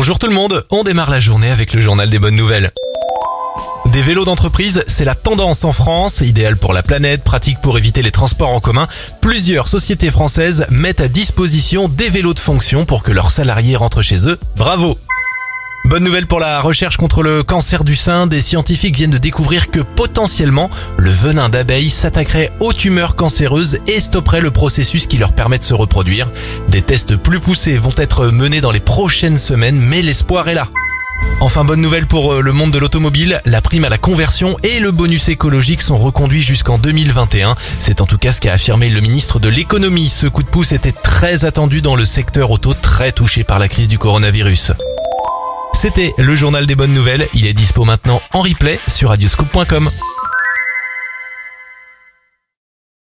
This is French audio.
Bonjour tout le monde, on démarre la journée avec le journal des bonnes nouvelles. Des vélos d'entreprise, c'est la tendance en France, idéal pour la planète, pratique pour éviter les transports en commun. Plusieurs sociétés françaises mettent à disposition des vélos de fonction pour que leurs salariés rentrent chez eux. Bravo Bonne nouvelle pour la recherche contre le cancer du sein, des scientifiques viennent de découvrir que potentiellement le venin d'abeille s'attaquerait aux tumeurs cancéreuses et stopperait le processus qui leur permet de se reproduire. Des tests plus poussés vont être menés dans les prochaines semaines, mais l'espoir est là. Enfin, bonne nouvelle pour euh, le monde de l'automobile, la prime à la conversion et le bonus écologique sont reconduits jusqu'en 2021. C'est en tout cas ce qu'a affirmé le ministre de l'économie. Ce coup de pouce était très attendu dans le secteur auto très touché par la crise du coronavirus. C'était le journal des bonnes nouvelles. Il est dispo maintenant en replay sur radioscoop.com.